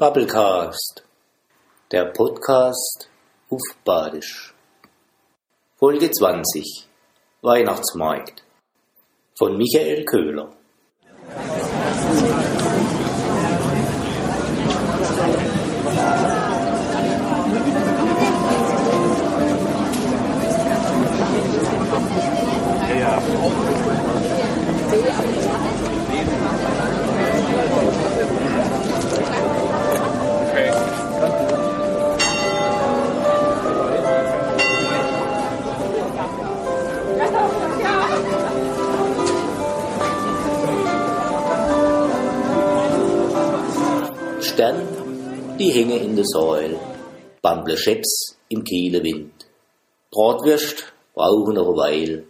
Bubblecast, der Podcast auf Badisch. Folge 20, Weihnachtsmarkt von Michael Köhler. Stern, die hänge in der Säule, Bamble Scheps im Kiele Wind. Bratwürst brauchen noch eine Weile,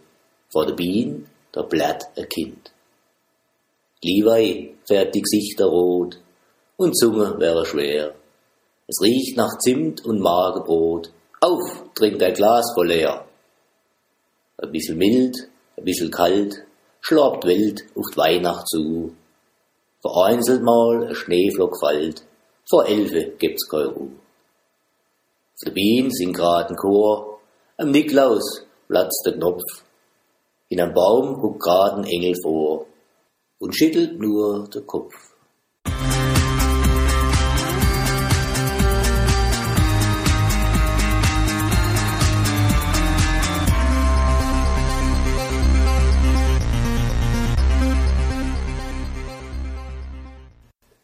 vor der Bien der Blatt ein Kind. Liewei färbt die Gesichter rot und Zunge wäre schwer. Es riecht nach Zimt und Magerbrot. Auf, trink ein Glas voll leer. Ein bisschen mild, ein bisschen kalt, schlabt Welt auf Weihnacht zu. Vereinzelt mal ein Schneeflock fällt, vor Elfe gibt's kein Ruhe. Auf der Bien sind grad ein Chor, am Niklaus platzt der Knopf. In einem Baum guckt grad ein Engel vor und schüttelt nur der Kopf.